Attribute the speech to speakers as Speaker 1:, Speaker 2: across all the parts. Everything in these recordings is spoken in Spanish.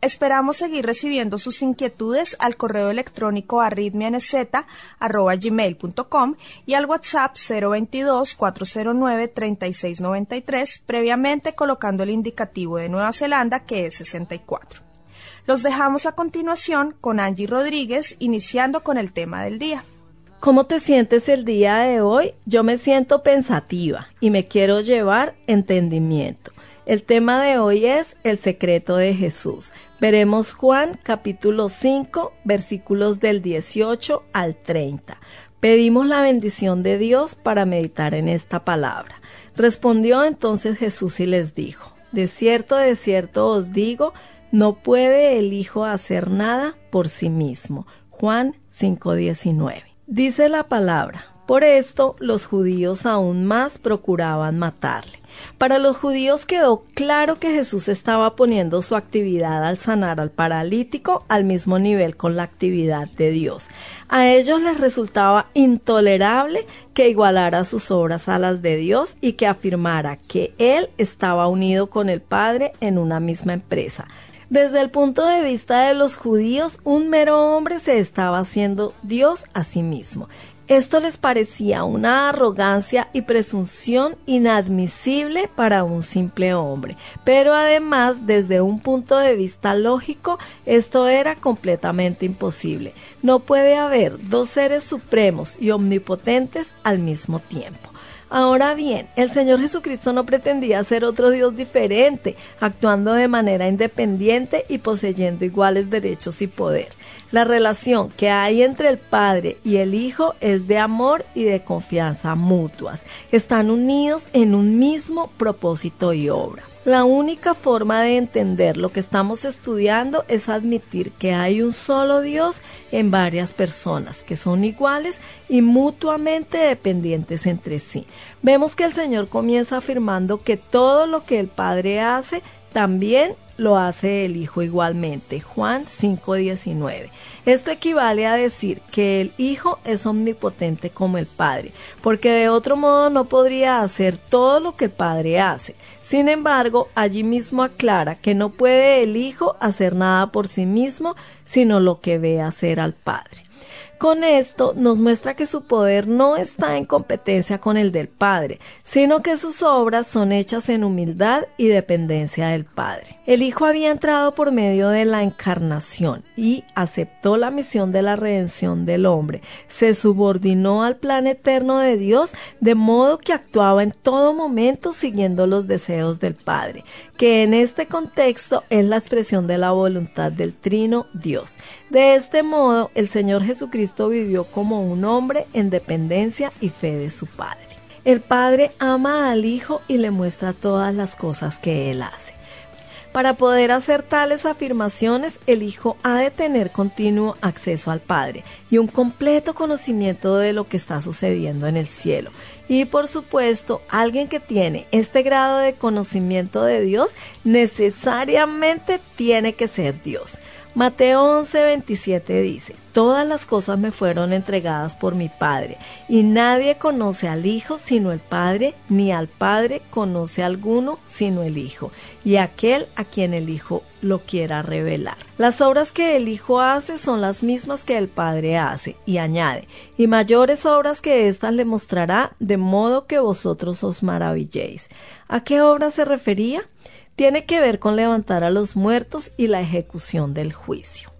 Speaker 1: Esperamos seguir recibiendo sus inquietudes al correo electrónico arritmianz.gmail.com y al WhatsApp 022-409-3693, previamente colocando el indicativo de Nueva Zelanda que es 64. Los dejamos a continuación con Angie Rodríguez, iniciando con el tema del día.
Speaker 2: ¿Cómo te sientes el día de hoy? Yo me siento pensativa y me quiero llevar entendimiento. El tema de hoy es el secreto de Jesús. Veremos Juan capítulo 5 versículos del 18 al 30. Pedimos la bendición de Dios para meditar en esta palabra. Respondió entonces Jesús y les dijo, De cierto, de cierto os digo, no puede el Hijo hacer nada por sí mismo. Juan 5:19. Dice la palabra, por esto los judíos aún más procuraban matarle. Para los judíos quedó claro que Jesús estaba poniendo su actividad al sanar al paralítico al mismo nivel con la actividad de Dios. A ellos les resultaba intolerable que igualara sus obras a las de Dios y que afirmara que Él estaba unido con el Padre en una misma empresa. Desde el punto de vista de los judíos, un mero hombre se estaba haciendo Dios a sí mismo esto les parecía una arrogancia y presunción inadmisible para un simple hombre, pero además desde un punto de vista lógico esto era completamente imposible. No puede haber dos seres supremos y omnipotentes al mismo tiempo. Ahora bien, el Señor Jesucristo no pretendía ser otro Dios diferente, actuando de manera independiente y poseyendo iguales derechos y poder. La relación que hay entre el Padre y el Hijo es de amor y de confianza mutuas. Están unidos en un mismo propósito y obra. La única forma de entender lo que estamos estudiando es admitir que hay un solo Dios en varias personas que son iguales y mutuamente dependientes entre sí. Vemos que el Señor comienza afirmando que todo lo que el Padre hace también lo hace el Hijo igualmente. Juan 5:19. Esto equivale a decir que el Hijo es omnipotente como el Padre, porque de otro modo no podría hacer todo lo que el Padre hace. Sin embargo, allí mismo aclara que no puede el Hijo hacer nada por sí mismo, sino lo que ve hacer al Padre. Con esto nos muestra que su poder no está en competencia con el del Padre, sino que sus obras son hechas en humildad y dependencia del Padre. El Hijo había entrado por medio de la encarnación y aceptó la misión de la redención del hombre. Se subordinó al plan eterno de Dios de modo que actuaba en todo momento siguiendo los deseos del Padre, que en este contexto es la expresión de la voluntad del Trino Dios. De este modo, el Señor Jesucristo vivió como un hombre en dependencia y fe de su Padre. El Padre ama al Hijo y le muestra todas las cosas que Él hace. Para poder hacer tales afirmaciones, el Hijo ha de tener continuo acceso al Padre y un completo conocimiento de lo que está sucediendo en el cielo. Y por supuesto, alguien que tiene este grado de conocimiento de Dios necesariamente tiene que ser Dios. Mateo 11:27 dice, Todas las cosas me fueron entregadas por mi Padre, y nadie conoce al Hijo sino el Padre, ni al Padre conoce alguno sino el Hijo, y aquel a quien el Hijo lo quiera revelar. Las obras que el Hijo hace son las mismas que el Padre hace, y añade, y mayores obras que éstas le mostrará, de modo que vosotros os maravilléis. ¿A qué obra se refería? Tiene que ver con levantar a los muertos y la ejecución del juicio.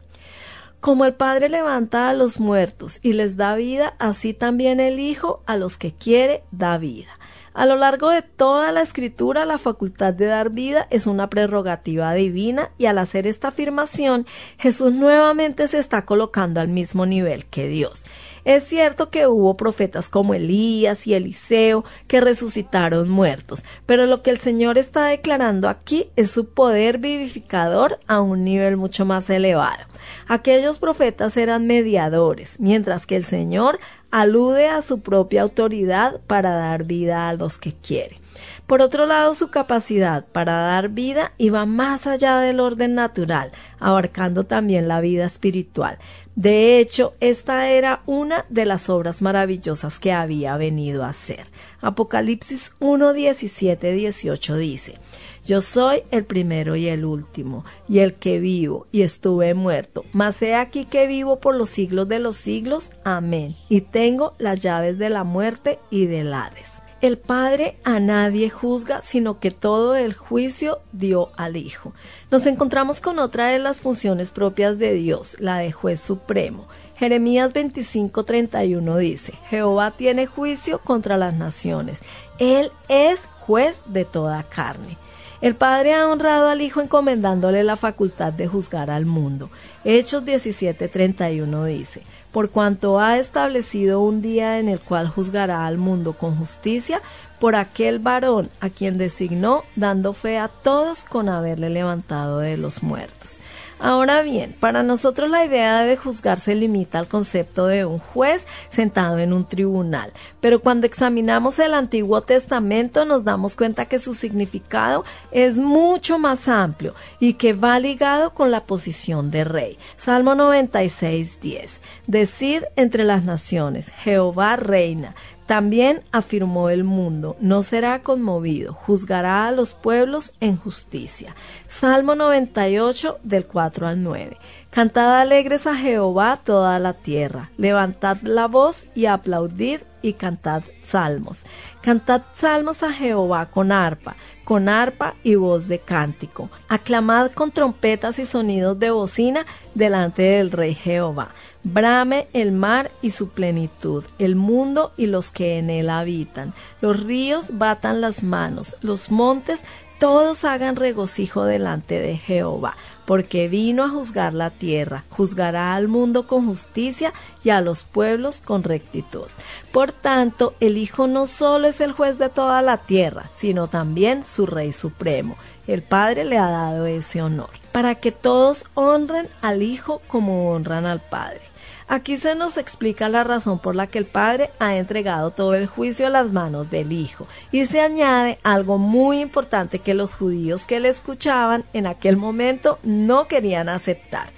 Speaker 2: Como el Padre levanta a los muertos y les da vida, así también el Hijo a los que quiere da vida. A lo largo de toda la escritura, la facultad de dar vida es una prerrogativa divina y al hacer esta afirmación, Jesús nuevamente se está colocando al mismo nivel que Dios. Es cierto que hubo profetas como Elías y Eliseo que resucitaron muertos, pero lo que el Señor está declarando aquí es su poder vivificador a un nivel mucho más elevado. Aquellos profetas eran mediadores, mientras que el Señor alude a su propia autoridad para dar vida a los que quiere. Por otro lado, su capacidad para dar vida iba más allá del orden natural, abarcando también la vida espiritual. De hecho, esta era una de las obras maravillosas que había venido a hacer. Apocalipsis 1, 17, 18 dice, Yo soy el primero y el último, y el que vivo, y estuve muerto, mas he aquí que vivo por los siglos de los siglos. Amén. Y tengo las llaves de la muerte y del Hades. El Padre a nadie juzga, sino que todo el juicio dio al Hijo. Nos encontramos con otra de las funciones propias de Dios, la de juez supremo. Jeremías 25:31 dice, Jehová tiene juicio contra las naciones. Él es juez de toda carne. El Padre ha honrado al Hijo encomendándole la facultad de juzgar al mundo. Hechos 17:31 dice, por cuanto ha establecido un día en el cual juzgará al mundo con justicia por aquel varón a quien designó, dando fe a todos con haberle levantado de los muertos. Ahora bien, para nosotros la idea de juzgar se limita al concepto de un juez sentado en un tribunal, pero cuando examinamos el Antiguo Testamento nos damos cuenta que su significado es mucho más amplio y que va ligado con la posición de rey. Salmo 96, 10. Decid entre las naciones, Jehová reina. También afirmó el mundo, no será conmovido, juzgará a los pueblos en justicia. Salmo 98 del 4 al 9. Cantad alegres a Jehová toda la tierra, levantad la voz y aplaudid y cantad salmos. Cantad salmos a Jehová con arpa, con arpa y voz de cántico. Aclamad con trompetas y sonidos de bocina delante del Rey Jehová. Brame el mar y su plenitud, el mundo y los que en él habitan. Los ríos batan las manos, los montes todos hagan regocijo delante de Jehová, porque vino a juzgar la tierra, juzgará al mundo con justicia y a los pueblos con rectitud. Por tanto, el Hijo no solo es el juez de toda la tierra, sino también su Rey Supremo. El Padre le ha dado ese honor, para que todos honren al Hijo como honran al Padre. Aquí se nos explica la razón por la que el Padre ha entregado todo el juicio a las manos del Hijo. Y se añade algo muy importante que los judíos que le escuchaban en aquel momento no querían aceptar.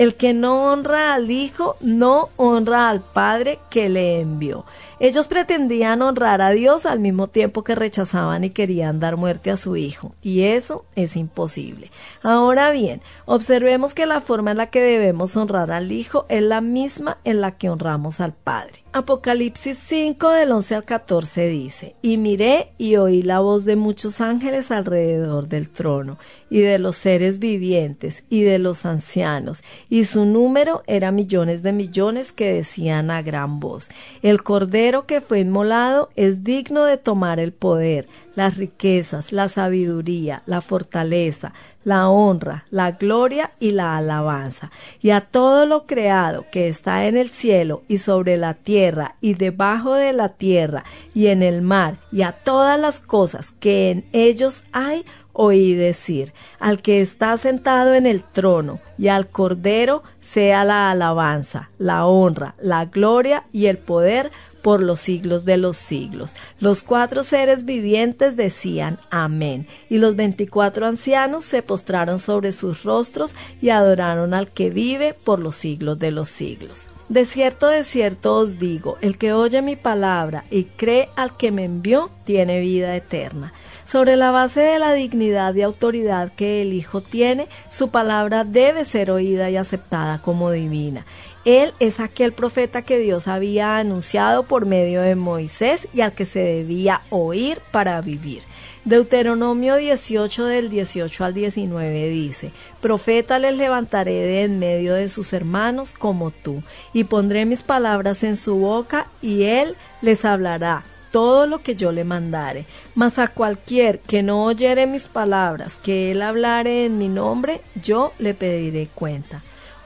Speaker 2: El que no honra al Hijo no honra al Padre que le envió. Ellos pretendían honrar a Dios al mismo tiempo que rechazaban y querían dar muerte a su Hijo, y eso es imposible. Ahora bien, observemos que la forma en la que debemos honrar al Hijo es la misma en la que honramos al Padre. Apocalipsis 5 del 11 al 14 dice, Y miré y oí la voz de muchos ángeles alrededor del trono, y de los seres vivientes, y de los ancianos, y su número era millones de millones que decían a gran voz, El Cordero que fue inmolado es digno de tomar el poder, las riquezas, la sabiduría, la fortaleza, la honra, la gloria y la alabanza, y a todo lo creado que está en el cielo y sobre la tierra y debajo de la tierra y en el mar, y a todas las cosas que en ellos hay, oí decir, al que está sentado en el trono y al Cordero sea la alabanza, la honra, la gloria y el poder por los siglos de los siglos. Los cuatro seres vivientes decían Amén, y los veinticuatro ancianos se postraron sobre sus rostros y adoraron al que vive por los siglos de los siglos. De cierto, de cierto os digo, el que oye mi palabra y cree al que me envió, tiene vida eterna. Sobre la base de la dignidad y autoridad que el Hijo tiene, su palabra debe ser oída y aceptada como divina. Él es aquel profeta que Dios había anunciado por medio de Moisés y al que se debía oír para vivir. Deuteronomio 18 del 18 al 19 dice, Profeta les levantaré de en medio de sus hermanos como tú, y pondré mis palabras en su boca, y él les hablará todo lo que yo le mandare. Mas a cualquier que no oyere mis palabras, que él hablare en mi nombre, yo le pediré cuenta.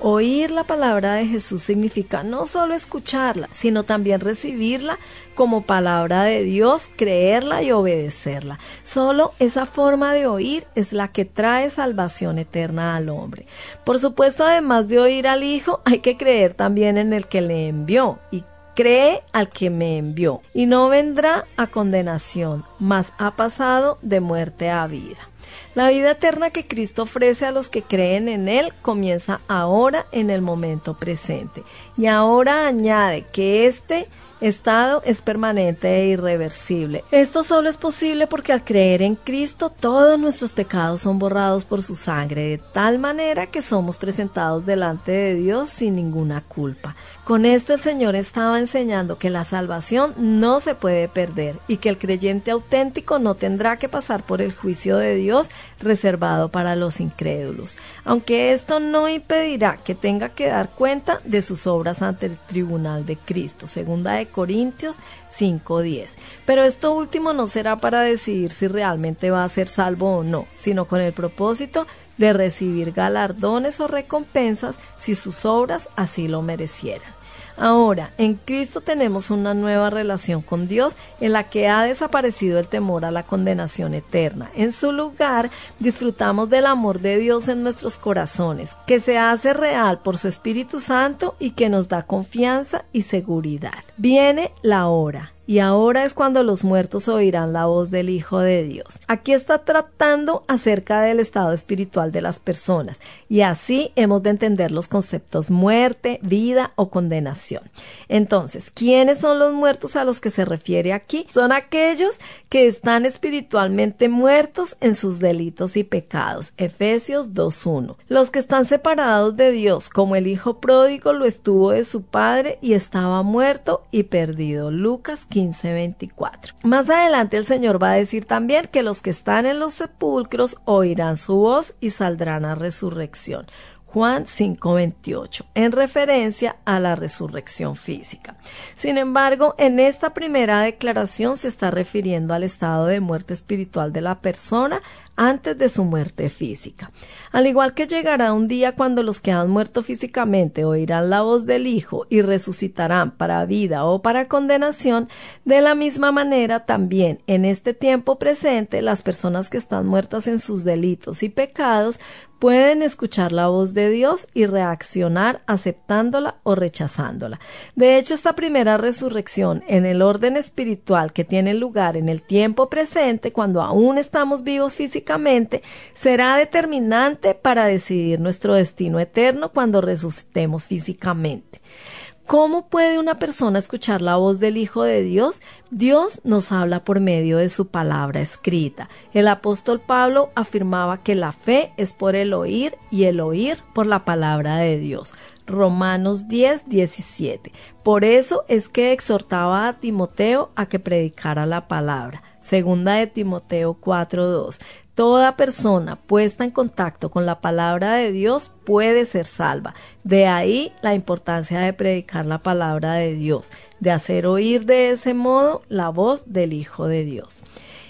Speaker 2: Oír la palabra de Jesús significa no solo escucharla, sino también recibirla como palabra de Dios, creerla y obedecerla. Solo esa forma de oír es la que trae salvación eterna al hombre. Por supuesto, además de oír al Hijo, hay que creer también en el que le envió y cree al que me envió y no vendrá a condenación, mas ha pasado de muerte a vida. La vida eterna que Cristo ofrece a los que creen en Él comienza ahora en el momento presente. Y ahora añade que este estado es permanente e irreversible. Esto solo es posible porque al creer en Cristo todos nuestros pecados son borrados por su sangre, de tal manera que somos presentados delante de Dios sin ninguna culpa. Con esto el Señor estaba enseñando que la salvación no se puede perder y que el creyente auténtico no tendrá que pasar por el juicio de Dios reservado para los incrédulos, aunque esto no impedirá que tenga que dar cuenta de sus obras ante el tribunal de Cristo, segunda de Corintios 5:10. Pero esto último no será para decidir si realmente va a ser salvo o no, sino con el propósito de recibir galardones o recompensas si sus obras así lo merecieran. Ahora, en Cristo tenemos una nueva relación con Dios en la que ha desaparecido el temor a la condenación eterna. En su lugar, disfrutamos del amor de Dios en nuestros corazones, que se hace real por su Espíritu Santo y que nos da confianza y seguridad. Viene la hora y ahora es cuando los muertos oirán la voz del Hijo de Dios. Aquí está tratando acerca del estado espiritual de las personas y así hemos de entender los conceptos muerte, vida o condenación. Entonces, ¿quiénes son los muertos a los que se refiere aquí? Son aquellos que están espiritualmente muertos en sus delitos y pecados. Efesios 2.1. Los que están separados de Dios, como el Hijo pródigo lo estuvo de su Padre y estaba muerto y perdido. Lucas 15:24. Más adelante el Señor va a decir también que los que están en los sepulcros oirán su voz y saldrán a resurrección. Juan 5:28, en referencia a la resurrección física. Sin embargo, en esta primera declaración se está refiriendo al estado de muerte espiritual de la persona antes de su muerte física. Al igual que llegará un día cuando los que han muerto físicamente oirán la voz del Hijo y resucitarán para vida o para condenación, de la misma manera también en este tiempo presente las personas que están muertas en sus delitos y pecados pueden escuchar la voz de Dios y reaccionar aceptándola o rechazándola. De hecho, esta primera resurrección en el orden espiritual que tiene lugar en el tiempo presente, cuando aún estamos vivos físicamente, será determinante para decidir nuestro destino eterno cuando resucitemos físicamente. ¿Cómo puede una persona escuchar la voz del Hijo de Dios? Dios nos habla por medio de su palabra escrita. El apóstol Pablo afirmaba que la fe es por el oír y el oír por la palabra de Dios. Romanos 10, 17. Por eso es que exhortaba a Timoteo a que predicara la palabra. Segunda de Timoteo 4:2. Toda persona puesta en contacto con la palabra de Dios puede ser salva. De ahí la importancia de predicar la palabra de Dios, de hacer oír de ese modo la voz del Hijo de Dios.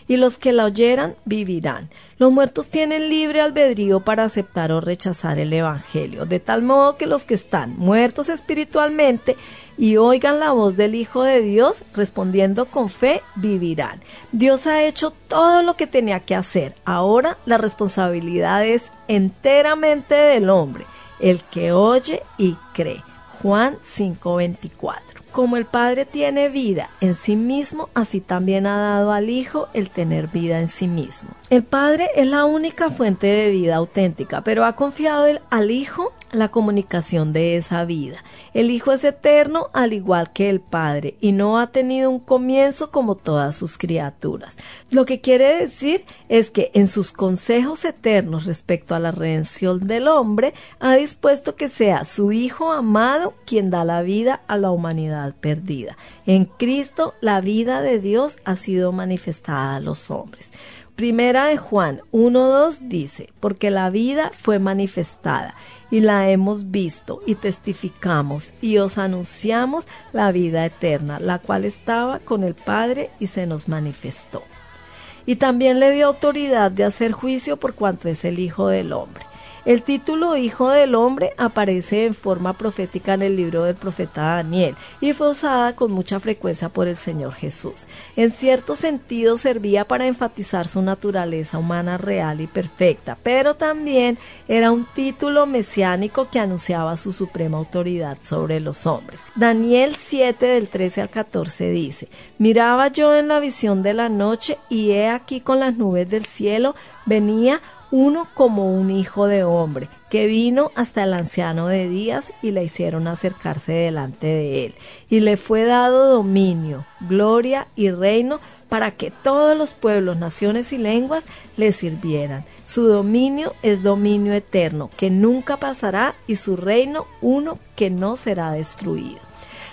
Speaker 2: Y los que la oyeran vivirán. Los muertos tienen libre albedrío para aceptar o rechazar el Evangelio, de tal modo que los que están muertos espiritualmente y oigan la voz del Hijo de Dios respondiendo con fe, vivirán. Dios ha hecho todo lo que tenía que hacer. Ahora la responsabilidad es enteramente del hombre, el que oye y cree. Juan 5:24. Como el Padre tiene vida en sí mismo, así también ha dado al Hijo el tener vida en sí mismo. El Padre es la única fuente de vida auténtica, pero ha confiado al Hijo la comunicación de esa vida. El Hijo es eterno al igual que el Padre y no ha tenido un comienzo como todas sus criaturas. Lo que quiere decir es que en sus consejos eternos respecto a la redención del hombre ha dispuesto que sea su Hijo amado quien da la vida a la humanidad perdida. En Cristo la vida de Dios ha sido manifestada a los hombres. Primera de Juan 1.2 dice, porque la vida fue manifestada y la hemos visto y testificamos y os anunciamos la vida eterna, la cual estaba con el Padre y se nos manifestó. Y también le dio autoridad de hacer juicio por cuanto es el Hijo del Hombre. El título Hijo del Hombre aparece en forma profética en el libro del profeta Daniel y fue usada con mucha frecuencia por el Señor Jesús. En cierto sentido servía para enfatizar su naturaleza humana real y perfecta, pero también era un título mesiánico que anunciaba su suprema autoridad sobre los hombres. Daniel 7 del 13 al 14 dice, Miraba yo en la visión de la noche y he aquí con las nubes del cielo venía uno como un hijo de hombre, que vino hasta el anciano de días y le hicieron acercarse delante de él. Y le fue dado dominio, gloria y reino para que todos los pueblos, naciones y lenguas le sirvieran. Su dominio es dominio eterno, que nunca pasará, y su reino uno que no será destruido.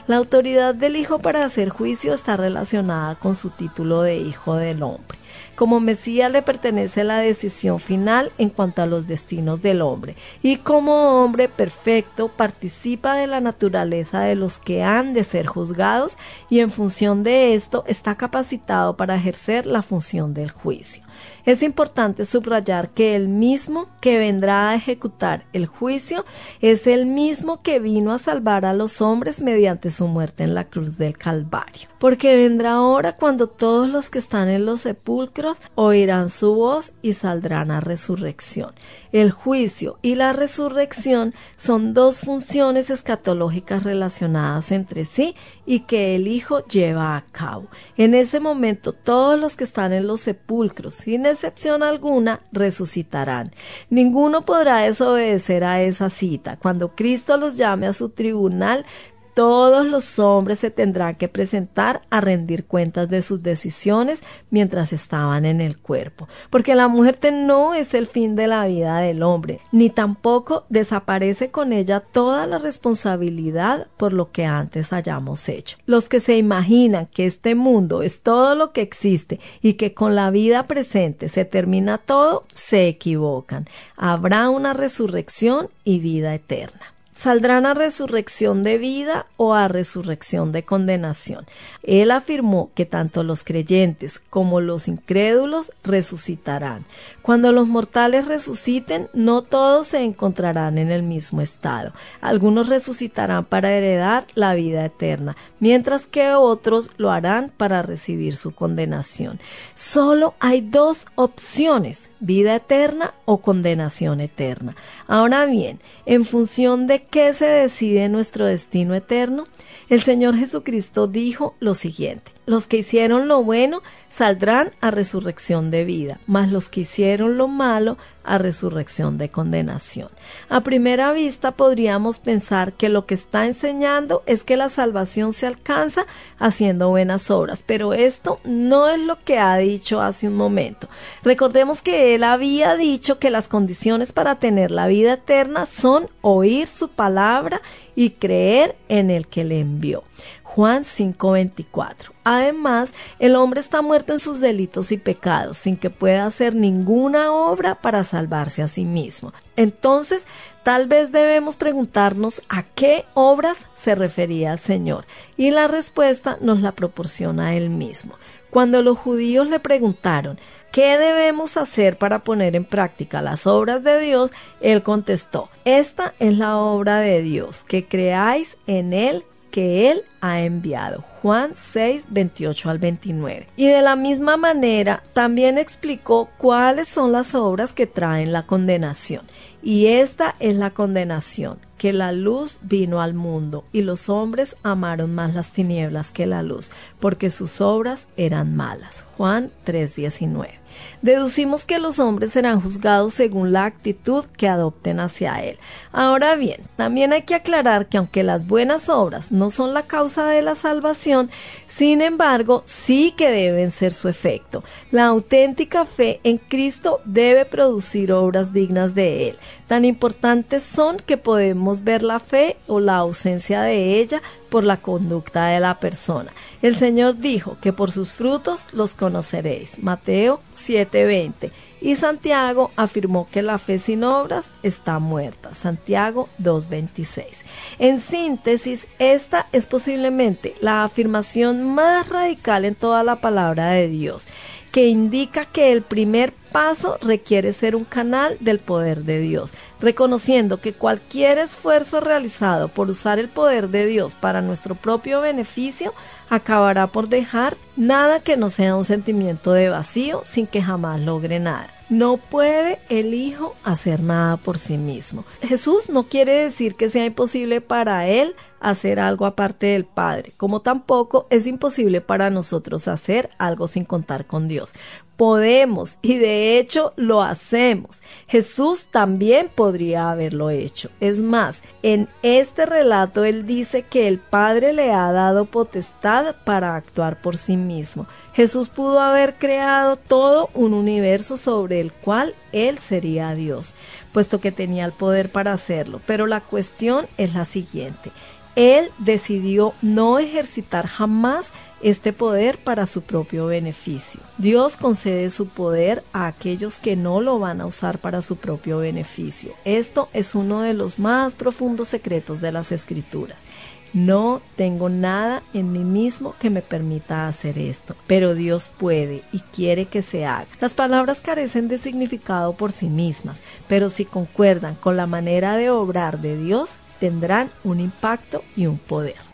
Speaker 2: La autoridad del Hijo para hacer juicio está relacionada con su título de Hijo del Hombre. Como Mesías le pertenece la decisión final en cuanto a los destinos del hombre y como hombre perfecto participa de la naturaleza de los que han de ser juzgados y en función de esto está capacitado para ejercer la función del juicio. Es importante subrayar que el mismo que vendrá a ejecutar el juicio es el mismo que vino a salvar a los hombres mediante su muerte en la cruz del Calvario. Porque vendrá ahora cuando todos los que están en los sepulcros oirán su voz y saldrán a resurrección. El juicio y la resurrección son dos funciones escatológicas relacionadas entre sí y que el Hijo lleva a cabo. En ese momento todos los que están en los sepulcros, sin excepción alguna, resucitarán. Ninguno podrá desobedecer a esa cita. Cuando Cristo los llame a su tribunal, todos los hombres se tendrán que presentar a rendir cuentas de sus decisiones mientras estaban en el cuerpo, porque la muerte no es el fin de la vida del hombre, ni tampoco desaparece con ella toda la responsabilidad por lo que antes hayamos hecho. Los que se imaginan que este mundo es todo lo que existe y que con la vida presente se termina todo, se equivocan. Habrá una resurrección y vida eterna saldrán a resurrección de vida o a resurrección de condenación. Él afirmó que tanto los creyentes como los incrédulos resucitarán. Cuando los mortales resuciten, no todos se encontrarán en el mismo estado. Algunos resucitarán para heredar la vida eterna, mientras que otros lo harán para recibir su condenación. Solo hay dos opciones vida eterna o condenación eterna. Ahora bien, en función de qué se decide nuestro destino eterno, el Señor Jesucristo dijo lo siguiente, los que hicieron lo bueno saldrán a resurrección de vida, mas los que hicieron lo malo a resurrección de condenación. A primera vista podríamos pensar que lo que está enseñando es que la salvación se alcanza haciendo buenas obras, pero esto no es lo que ha dicho hace un momento. Recordemos que él había dicho que las condiciones para tener la vida eterna son oír su palabra y creer en el que le envió. Juan 5:24. Además, el hombre está muerto en sus delitos y pecados, sin que pueda hacer ninguna obra para salvarse a sí mismo. Entonces, tal vez debemos preguntarnos a qué obras se refería el Señor, y la respuesta nos la proporciona él mismo. Cuando los judíos le preguntaron, ¿Qué debemos hacer para poner en práctica las obras de Dios? Él contestó, esta es la obra de Dios, que creáis en Él que Él ha enviado. Juan 6, 28 al 29. Y de la misma manera también explicó cuáles son las obras que traen la condenación. Y esta es la condenación, que la luz vino al mundo y los hombres amaron más las tinieblas que la luz, porque sus obras eran malas. Juan 3:19. Deducimos que los hombres serán juzgados según la actitud que adopten hacia él. Ahora bien, también hay que aclarar que aunque las buenas obras no son la causa de la salvación, sin embargo, sí que deben ser su efecto. La auténtica fe en Cristo debe producir obras dignas de Él. Tan importantes son que podemos ver la fe o la ausencia de ella por la conducta de la persona. El Señor dijo que por sus frutos los conoceréis. Mateo 7:20. Y Santiago afirmó que la fe sin obras está muerta. Santiago 2.26. En síntesis, esta es posiblemente la afirmación más radical en toda la palabra de Dios, que indica que el primer paso requiere ser un canal del poder de Dios, reconociendo que cualquier esfuerzo realizado por usar el poder de Dios para nuestro propio beneficio acabará por dejar nada que no sea un sentimiento de vacío sin que jamás logre nada. No puede el Hijo hacer nada por sí mismo. Jesús no quiere decir que sea imposible para Él hacer algo aparte del Padre, como tampoco es imposible para nosotros hacer algo sin contar con Dios podemos y de hecho lo hacemos. Jesús también podría haberlo hecho. Es más, en este relato él dice que el Padre le ha dado potestad para actuar por sí mismo. Jesús pudo haber creado todo un universo sobre el cual él sería Dios, puesto que tenía el poder para hacerlo. Pero la cuestión es la siguiente. Él decidió no ejercitar jamás este poder para su propio beneficio. Dios concede su poder a aquellos que no lo van a usar para su propio beneficio. Esto es uno de los más profundos secretos de las escrituras. No tengo nada en mí mismo que me permita hacer esto, pero Dios puede y quiere que se haga. Las palabras carecen de significado por sí mismas, pero si concuerdan con la manera de obrar de Dios, tendrán un impacto y un poder.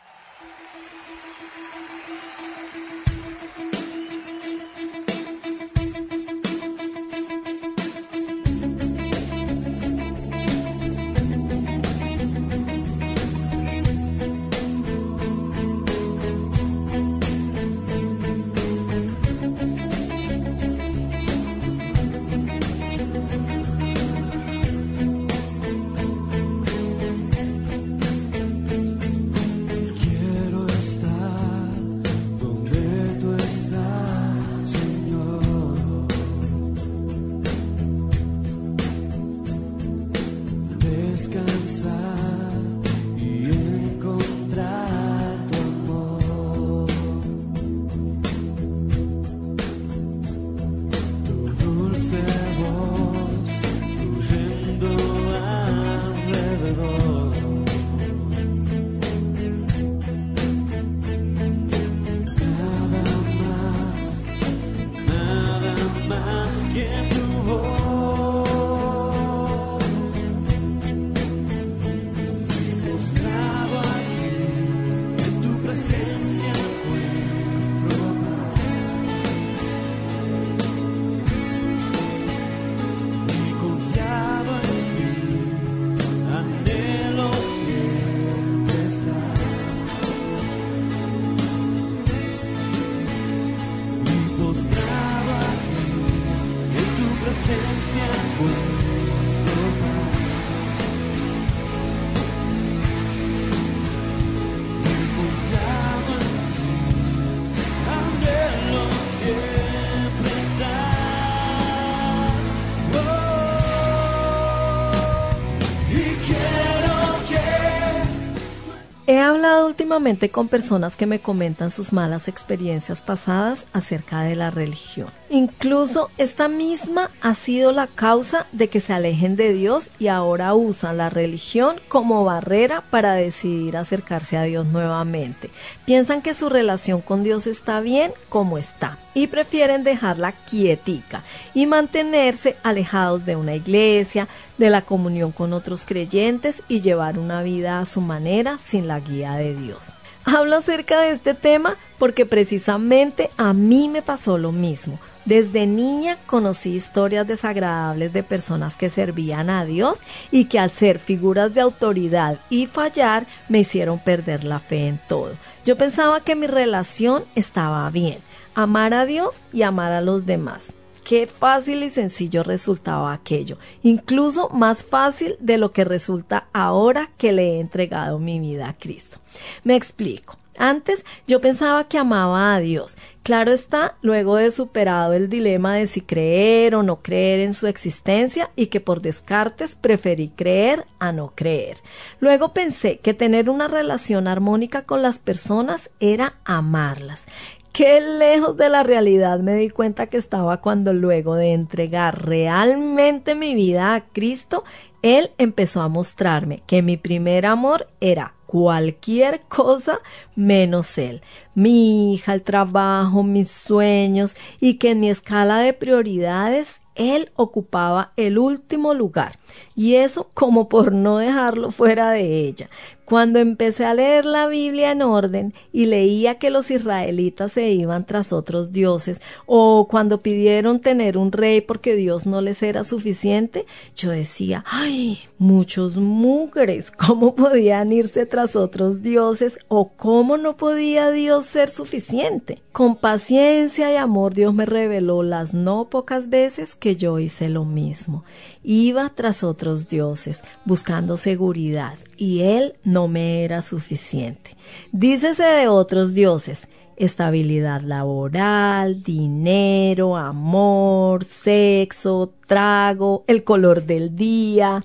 Speaker 2: Últimamente con personas que me comentan sus malas experiencias pasadas acerca de la religión. Incluso esta misma ha sido la causa de que se alejen de Dios y ahora usan la religión como barrera para decidir acercarse a Dios nuevamente. Piensan que su relación con Dios está bien como está y prefieren dejarla quietica y mantenerse alejados de una iglesia, de la comunión con otros creyentes y llevar una vida a su manera sin la guía de Dios. Hablo acerca de este tema porque precisamente a mí me pasó lo mismo. Desde niña conocí historias desagradables de personas que servían a Dios y que al ser figuras de autoridad y fallar me hicieron perder la fe en todo. Yo pensaba que mi relación estaba bien, amar a Dios y amar a los demás. Qué fácil y sencillo resultaba aquello, incluso más fácil de lo que resulta ahora que le he entregado mi vida a Cristo. Me explico. Antes yo pensaba que amaba a Dios. Claro está, luego de superado el dilema de si creer o no creer en su existencia y que por descartes preferí creer a no creer. Luego pensé que tener una relación armónica con las personas era amarlas. Qué lejos de la realidad me di cuenta que estaba cuando luego de entregar realmente mi vida a Cristo, Él empezó a mostrarme que mi primer amor era cualquier cosa menos él. Mi hija, el trabajo, mis sueños y que en mi escala de prioridades él ocupaba el último lugar y eso como por no dejarlo fuera de ella. Cuando empecé a leer la Biblia en orden y leía que los israelitas se iban tras otros dioses o cuando pidieron tener un rey porque Dios no les era suficiente, yo decía, ay, muchos mugres, ¿cómo podían irse tras otros dioses o cómo no podía Dios ser suficiente? Con paciencia y amor Dios me reveló las no pocas veces que yo hice lo mismo. Iba tras otros dioses, buscando seguridad, y él no me era suficiente. Dícese de otros dioses, estabilidad laboral, dinero, amor, sexo, trago, el color del día.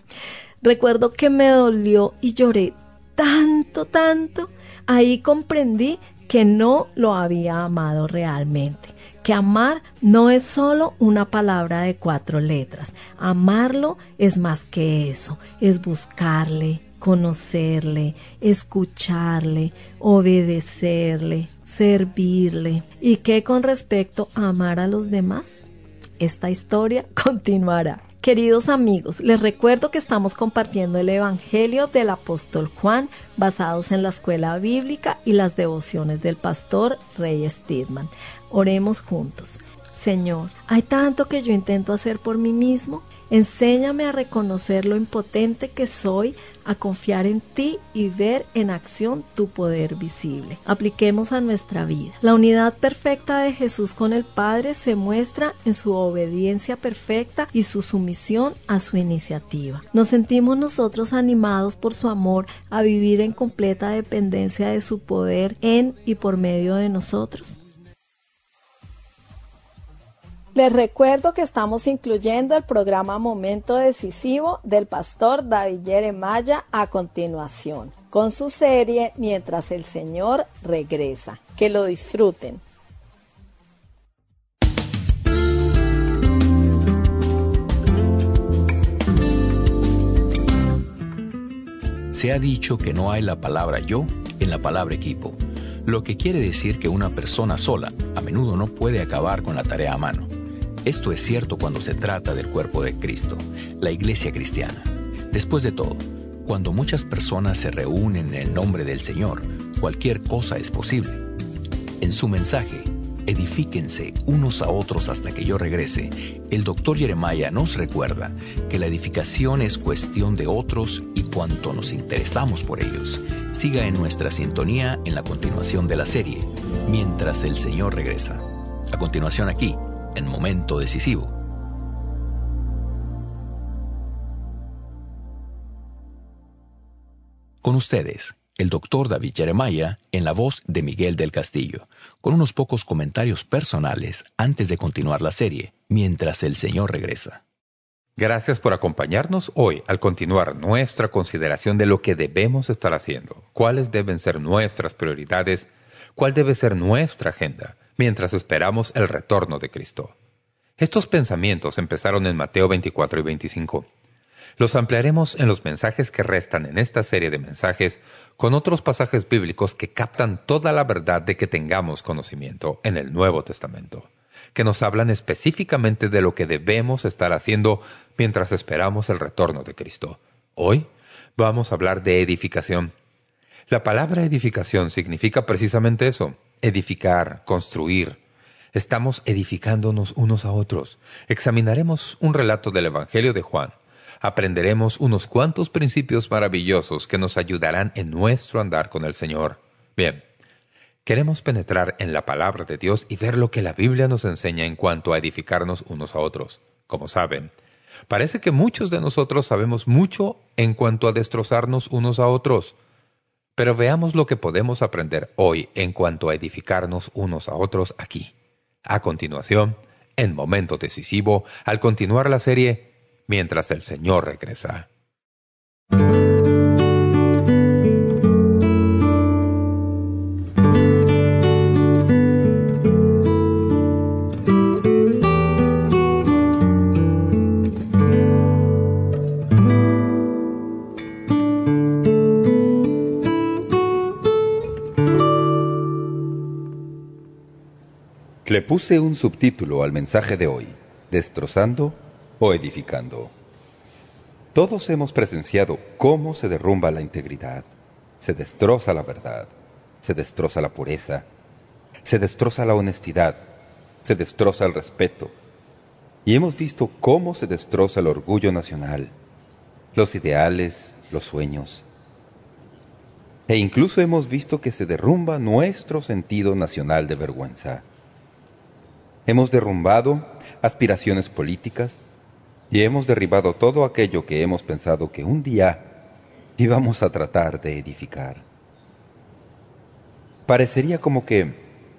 Speaker 2: Recuerdo que me dolió y lloré tanto, tanto. Ahí comprendí que no lo había amado realmente que amar no es solo una palabra de cuatro letras. Amarlo es más que eso, es buscarle, conocerle, escucharle, obedecerle, servirle. ¿Y qué con respecto a amar a los demás? Esta historia continuará. Queridos amigos, les recuerdo que estamos compartiendo el Evangelio del apóstol Juan basados en la escuela bíblica y las devociones del pastor Rey Stidman. Oremos juntos. Señor, hay tanto que yo intento hacer por mí mismo. Enséñame a reconocer lo impotente que soy, a confiar en ti y ver en acción tu poder visible. Apliquemos a nuestra vida. La unidad perfecta de Jesús con el Padre se muestra en su obediencia perfecta y su sumisión a su iniciativa. Nos sentimos nosotros animados por su amor a vivir en completa dependencia de su poder en y por medio de nosotros. Les recuerdo que estamos incluyendo el programa Momento Decisivo del pastor David Yeremaya a continuación, con su serie Mientras el Señor regresa. Que lo disfruten.
Speaker 3: Se ha dicho que no hay la palabra yo en la palabra equipo, lo que quiere decir que una persona sola a menudo no puede acabar con la tarea a mano. Esto es cierto cuando se trata del cuerpo de Cristo, la iglesia cristiana. Después de todo, cuando muchas personas se reúnen en el nombre del Señor, cualquier cosa es posible. En su mensaje, Edifíquense unos a otros hasta que yo regrese, el doctor Jeremiah nos recuerda que la edificación es cuestión de otros y cuanto nos interesamos por ellos. Siga en nuestra sintonía en la continuación de la serie, mientras el Señor regresa. A continuación aquí, en momento decisivo. Con ustedes, el doctor David Jeremiah en la voz de Miguel del Castillo, con unos pocos comentarios personales antes de continuar la serie, mientras el Señor regresa.
Speaker 4: Gracias por acompañarnos hoy al continuar nuestra consideración de lo que debemos estar haciendo, cuáles deben ser nuestras prioridades, cuál debe ser nuestra agenda, mientras esperamos el retorno de Cristo.
Speaker 5: Estos pensamientos empezaron en Mateo 24 y 25. Los ampliaremos en los mensajes que restan en esta serie de mensajes con otros pasajes bíblicos que captan toda la verdad de que tengamos conocimiento en el Nuevo Testamento, que nos hablan específicamente de lo que debemos estar haciendo mientras esperamos el retorno de Cristo. Hoy vamos a hablar de edificación. La palabra edificación significa precisamente eso, edificar, construir. Estamos edificándonos unos a otros. Examinaremos un relato del Evangelio de Juan, aprenderemos unos cuantos principios maravillosos que nos ayudarán en nuestro andar con el Señor. Bien, queremos penetrar en la palabra de Dios y ver lo que la Biblia nos enseña en cuanto a edificarnos unos a otros. Como saben, parece que muchos de nosotros sabemos mucho en cuanto a destrozarnos unos a otros. Pero veamos lo que podemos aprender hoy en cuanto a edificarnos unos a otros aquí. A continuación, en momento decisivo, al continuar la serie mientras el Señor regresa.
Speaker 4: Le puse un subtítulo al mensaje de hoy, Destrozando o edificando. Todos hemos presenciado cómo se derrumba la integridad, se destroza la verdad, se destroza la pureza, se destroza la honestidad, se destroza el respeto. Y hemos visto cómo se destroza el orgullo nacional, los ideales, los sueños. E incluso hemos visto que se derrumba nuestro sentido nacional de vergüenza. Hemos derrumbado aspiraciones políticas, y hemos derribado todo aquello que hemos pensado que un día íbamos a tratar de edificar. Parecería como que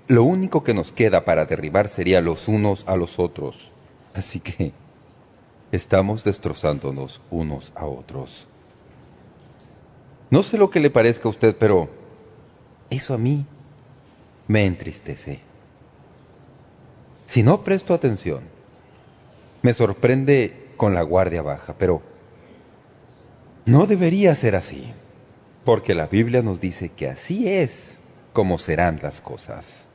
Speaker 4: lo único que nos queda para derribar sería los unos a los otros. Así que estamos destrozándonos unos a otros. No sé lo que le parezca a usted, pero eso a mí me entristece. Si no presto atención, me sorprende con la guardia baja, pero no debería ser así, porque la Biblia nos dice que así es como serán las cosas.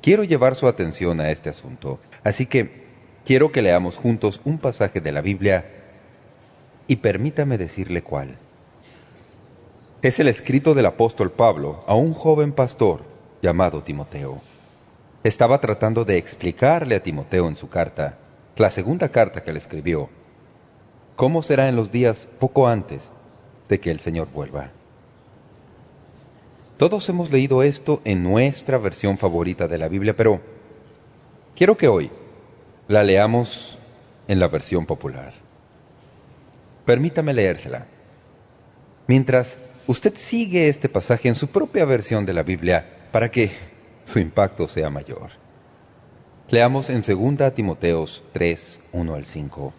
Speaker 4: Quiero llevar su atención a este asunto, así que quiero que leamos juntos un pasaje de la Biblia y permítame decirle cuál. Es el escrito del apóstol Pablo a un joven pastor llamado Timoteo. Estaba tratando de explicarle a Timoteo en su carta la segunda carta que le escribió, cómo será en los días poco antes de que el Señor vuelva. Todos hemos leído esto en nuestra versión favorita de la Biblia, pero quiero que hoy la leamos en la versión popular. Permítame leérsela. Mientras usted sigue este pasaje en su propia versión de la Biblia para que su impacto sea mayor. Leamos en 2 Timoteos 3, 1 al 5.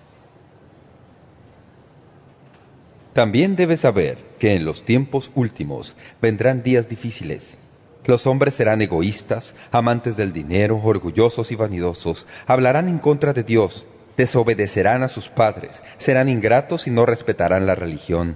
Speaker 4: También debes saber que en los tiempos últimos vendrán días difíciles. Los hombres serán egoístas, amantes del dinero, orgullosos y vanidosos, hablarán en contra de Dios, desobedecerán a sus padres, serán ingratos y no respetarán la religión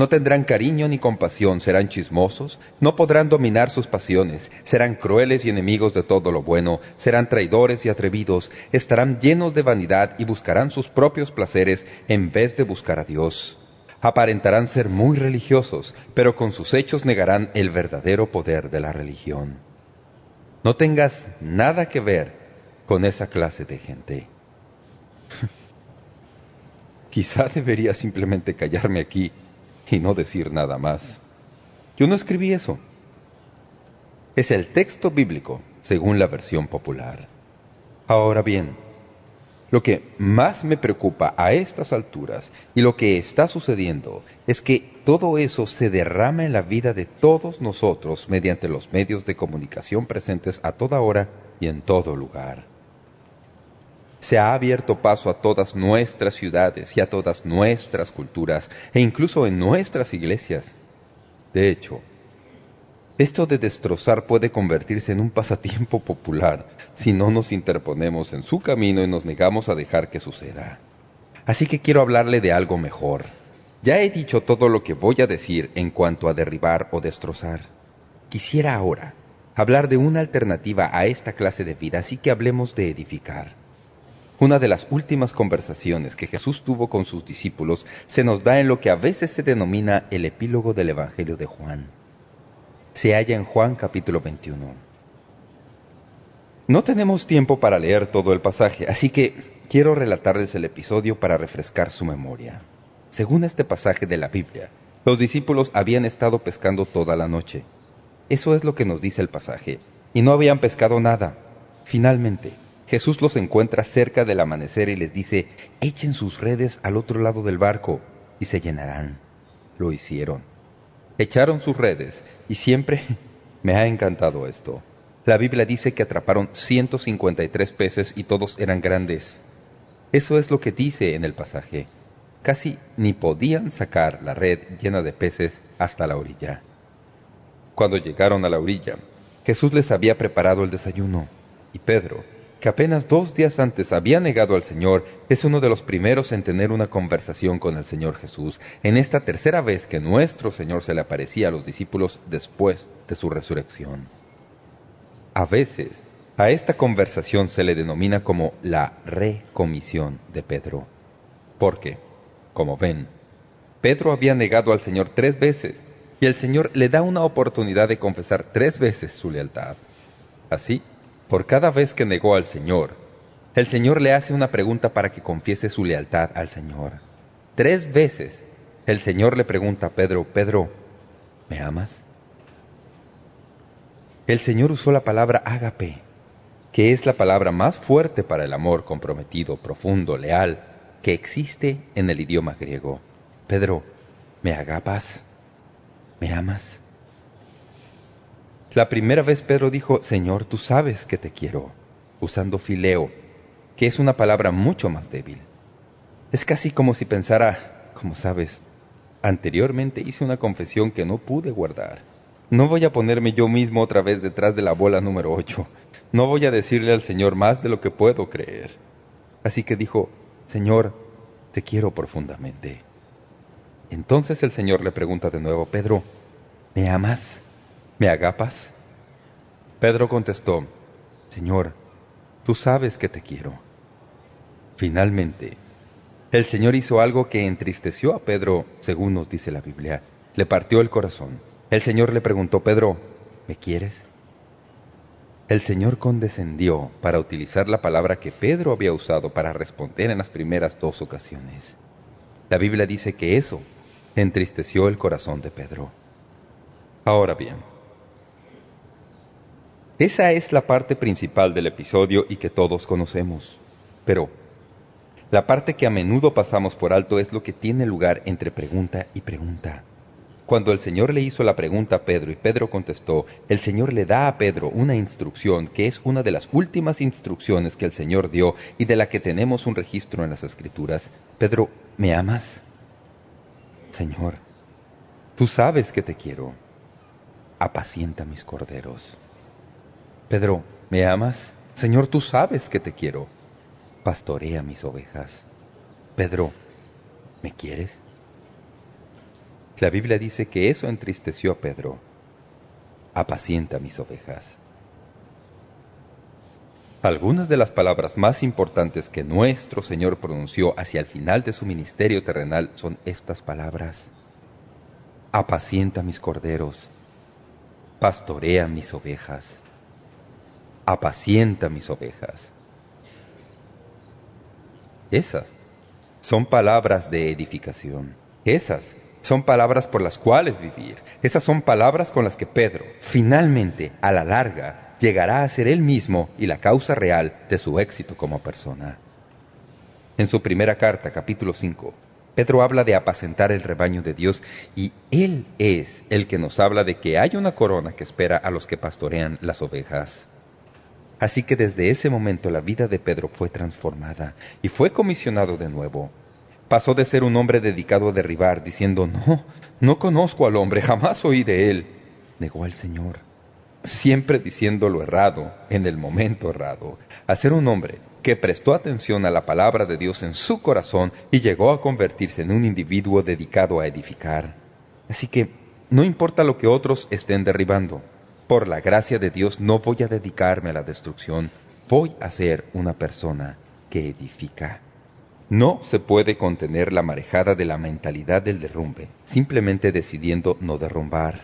Speaker 4: no tendrán cariño ni compasión, serán chismosos, no podrán dominar sus pasiones, serán crueles y enemigos de todo lo bueno, serán traidores y atrevidos, estarán llenos de vanidad y buscarán sus propios placeres en vez de buscar a Dios. Aparentarán ser muy religiosos, pero con sus hechos negarán el verdadero poder de la religión. No tengas nada que ver con esa clase de gente. Quizá debería simplemente callarme aquí y no decir nada más. Yo no escribí eso. Es el texto bíblico, según la versión popular. Ahora bien, lo que más me preocupa a estas alturas y lo que está sucediendo es que todo eso se derrama en la vida de todos nosotros mediante los medios de comunicación presentes a toda hora y en todo lugar se ha abierto paso a todas nuestras ciudades y a todas nuestras culturas, e incluso en nuestras iglesias. De hecho, Esto de destrozar puede convertirse en un pasatiempo popular si no nos interponemos en su camino y nos negamos a dejar que suceda. Así que quiero hablarle de algo mejor. Ya he dicho todo lo que voy a decir en cuanto a derribar o destrozar. Quisiera ahora hablar de una alternativa a esta clase de vida, así que hablemos de edificar. Una de las últimas conversaciones que Jesús tuvo con sus discípulos se nos da en lo que a veces se denomina el epílogo del Evangelio de Juan se halla en Juan capítulo 21. No tenemos tiempo para leer todo el pasaje, así que quiero relatarles el episodio para refrescar su memoria. Según este pasaje de la Biblia, los discípulos habían estado pescando toda la noche. Eso es lo que nos dice el pasaje, y no habían pescado nada. Finalmente, Jesús los encuentra cerca del amanecer y les dice, echen sus redes al otro lado del barco y se llenarán. Lo hicieron. Echaron sus redes y siempre me ha encantado esto. La Biblia dice que atraparon 153 peces y todos eran grandes. Eso es lo que dice en el pasaje. Casi ni podían sacar la red llena de peces hasta la orilla. Cuando llegaron a la orilla, Jesús les había preparado el desayuno, y Pedro, que apenas dos días antes había negado al Señor, es uno de los primeros en tener una conversación con el Señor Jesús, en esta tercera vez que nuestro Señor se le aparecía a los discípulos después de su resurrección. A veces, a esta conversación se le denomina como la recomisión de Pedro. Porque, como ven, Pedro había negado al Señor tres veces, y el Señor le da una oportunidad de confesar tres veces su lealtad. Así, por cada vez que negó al Señor, el Señor le hace una pregunta para que confiese su lealtad al Señor. Tres veces el Señor le pregunta a Pedro, Pedro, ¿me amas? El Señor usó la palabra ágape, que es la palabra más fuerte para el amor comprometido, profundo, leal, que existe en el idioma griego. Pedro, ¿me agapas? ¿Me amas? La primera vez Pedro dijo, Señor, tú sabes que te quiero, usando fileo, que es una palabra mucho más débil. Es casi como si pensara, como sabes, anteriormente hice una confesión que no pude guardar. No voy a ponerme yo mismo otra vez detrás de la bola número ocho. No voy a decirle al Señor más de lo que puedo creer. Así que dijo, Señor, te quiero profundamente. Entonces el Señor le pregunta de nuevo, Pedro, ¿me amas? ¿Me agapas? Pedro contestó, Señor, tú sabes que te quiero. Finalmente, el Señor hizo algo que entristeció a Pedro, según nos dice la Biblia. Le partió el corazón. El Señor le preguntó, Pedro, ¿me quieres? El Señor condescendió para utilizar la palabra que Pedro había usado para responder en las primeras dos ocasiones. La Biblia dice que eso entristeció el corazón de Pedro. Ahora bien, esa es la parte principal del episodio y que todos conocemos. Pero la parte que a menudo pasamos por alto es lo que tiene lugar entre pregunta y pregunta. Cuando el Señor le hizo la pregunta a Pedro y Pedro contestó, el Señor le da a Pedro una instrucción que es una de las últimas instrucciones que el Señor dio y de la que tenemos un registro en las Escrituras. Pedro, ¿me amas? Señor, tú sabes que te quiero. Apacienta mis corderos. Pedro, ¿me amas? Señor, tú sabes que te quiero. Pastorea mis ovejas. Pedro, ¿me quieres? La Biblia dice que eso entristeció a Pedro. Apacienta mis ovejas. Algunas de las palabras más importantes que nuestro Señor pronunció hacia el final de su ministerio terrenal son estas palabras. Apacienta mis corderos. Pastorea mis ovejas apacienta mis ovejas. Esas son palabras de edificación. Esas son palabras por las cuales vivir. Esas son palabras con las que Pedro, finalmente, a la larga, llegará a ser él mismo y la causa real de su éxito como persona. En su primera carta, capítulo 5, Pedro habla de apacentar el rebaño de Dios y Él es el que nos habla de que hay una corona que espera a los que pastorean las ovejas. Así que desde ese momento la vida de Pedro fue transformada y fue comisionado de nuevo. Pasó de ser un hombre dedicado a derribar, diciendo, no, no conozco al hombre, jamás oí de él, negó al Señor, siempre diciendo lo errado en el momento errado. A ser un hombre que prestó atención a la palabra de Dios en su corazón y llegó a convertirse en un individuo dedicado a edificar. Así que no importa lo que otros estén derribando, por la gracia de Dios no voy a dedicarme a la destrucción, voy a ser una persona que edifica. No se puede contener la marejada de la mentalidad del derrumbe, simplemente decidiendo no derrumbar.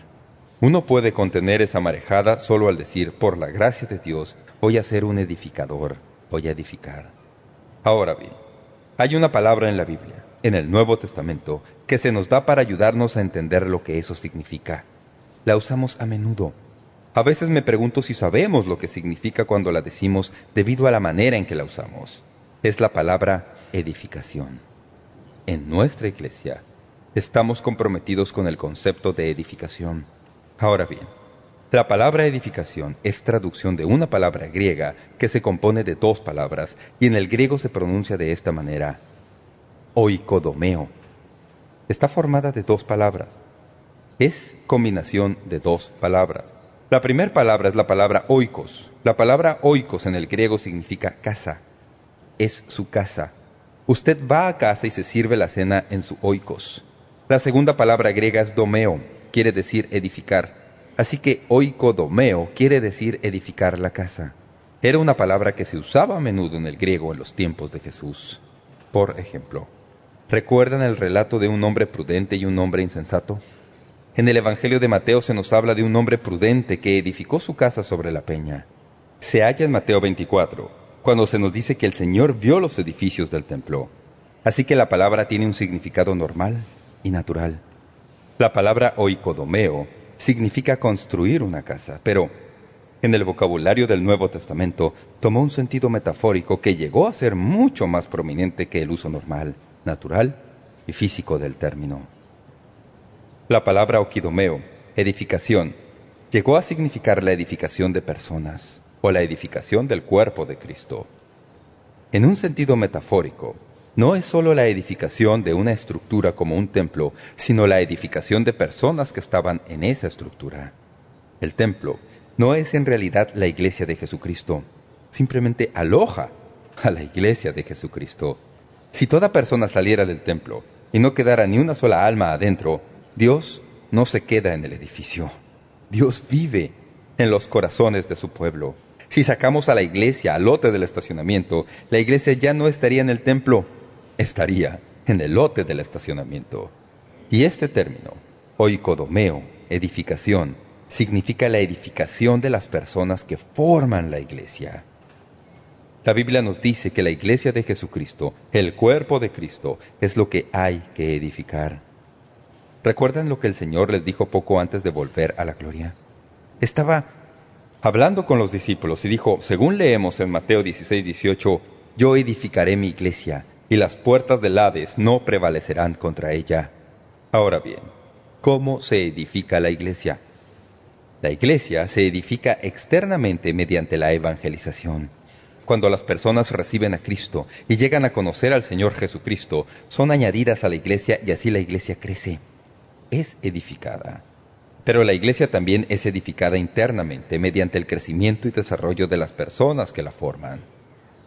Speaker 4: Uno puede contener esa marejada solo al decir, por la gracia de Dios, voy a ser un edificador, voy a edificar. Ahora bien, hay una palabra en la Biblia, en el Nuevo Testamento, que se nos da para ayudarnos a entender lo que eso significa. La usamos a menudo. A veces me pregunto si sabemos lo que significa cuando la decimos debido a la manera en que la usamos. Es la palabra edificación. En nuestra iglesia estamos comprometidos con el concepto de edificación. Ahora bien, la palabra edificación es traducción de una palabra griega que se compone de dos palabras y en el griego se pronuncia de esta manera, oikodomeo. Está formada de dos palabras. Es combinación de dos palabras. La primera palabra es la palabra oikos. La palabra oikos en el griego significa casa. Es su casa. Usted va a casa y se sirve la cena en su oikos. La segunda palabra griega es domeo, quiere decir edificar. Así que oikodomeo quiere decir edificar la casa. Era una palabra que se usaba a menudo en el griego en los tiempos de Jesús. Por ejemplo, ¿recuerdan el relato de un hombre prudente y un hombre insensato? En el Evangelio de Mateo se nos habla de un hombre prudente que edificó su casa sobre la peña. Se halla en Mateo 24, cuando se nos dice que el Señor vio los edificios del templo. Así que la palabra tiene un significado normal y natural. La palabra oikodomeo significa construir una casa, pero en el vocabulario del Nuevo Testamento tomó un sentido metafórico que llegó a ser mucho más prominente que el uso normal, natural y físico del término. La palabra okidomeo, edificación, llegó a significar la edificación de personas o la edificación del cuerpo de Cristo. En un sentido metafórico, no es sólo la edificación de una estructura como un templo, sino la edificación de personas que estaban en esa estructura. El templo no es en realidad la iglesia de Jesucristo, simplemente aloja a la iglesia de Jesucristo. Si toda persona saliera del templo y no quedara ni una sola alma adentro, Dios no se queda en el edificio. Dios vive en los corazones de su pueblo. Si sacamos a la iglesia al lote del estacionamiento, la iglesia ya no estaría en el templo, estaría en el lote del estacionamiento. Y este término, oikodomeo, edificación, significa la edificación de las personas que forman la iglesia. La Biblia nos dice que la iglesia de Jesucristo, el cuerpo de Cristo, es lo que hay que edificar. ¿Recuerdan lo que el Señor les dijo poco antes de volver a la gloria? Estaba hablando con los discípulos y dijo, según leemos en Mateo 16, 18, yo edificaré mi iglesia y las puertas del Hades no prevalecerán contra ella. Ahora bien, ¿cómo se edifica la iglesia? La iglesia se edifica externamente mediante la evangelización. Cuando las personas reciben a Cristo y llegan a conocer al Señor Jesucristo, son añadidas a la iglesia y así la iglesia crece. Es edificada. Pero la iglesia también es edificada internamente mediante el crecimiento y desarrollo de las personas que la forman.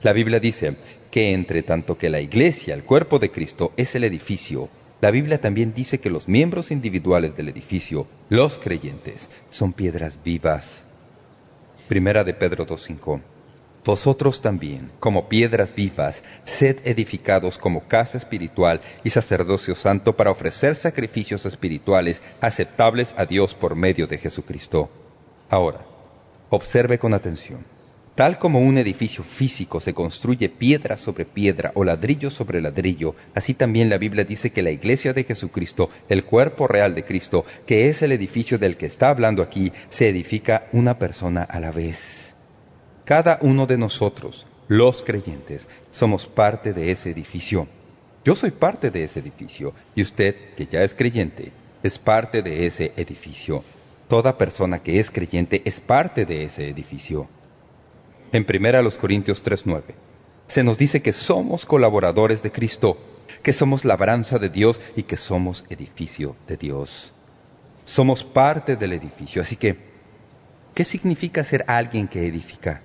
Speaker 4: La Biblia dice que entre tanto que la iglesia, el cuerpo de Cristo, es el edificio, la Biblia también dice que los miembros individuales del edificio, los creyentes, son piedras vivas. Primera de Pedro 2.5 Vosotros también, como piedras vivas, sed edificados como casa espiritual y sacerdocio santo para ofrecer sacrificios espirituales aceptables a Dios por medio de Jesucristo. Ahora, observe con atención. Tal como un edificio físico se construye piedra sobre piedra o ladrillo sobre ladrillo, así también la Biblia dice que la iglesia de Jesucristo, el cuerpo real de Cristo, que es el edificio del que está hablando aquí, se edifica una persona a la vez. Cada uno de nosotros, los creyentes, somos parte de ese edificio. Yo soy parte de ese edificio y usted, que ya es creyente, es parte de ese edificio. Toda persona que es creyente es parte de ese edificio. En 1 Corintios 3.9 se nos dice que somos colaboradores de Cristo, que somos labranza de Dios y que somos edificio de Dios. Somos parte del edificio. Así que, ¿qué significa ser alguien que edifica?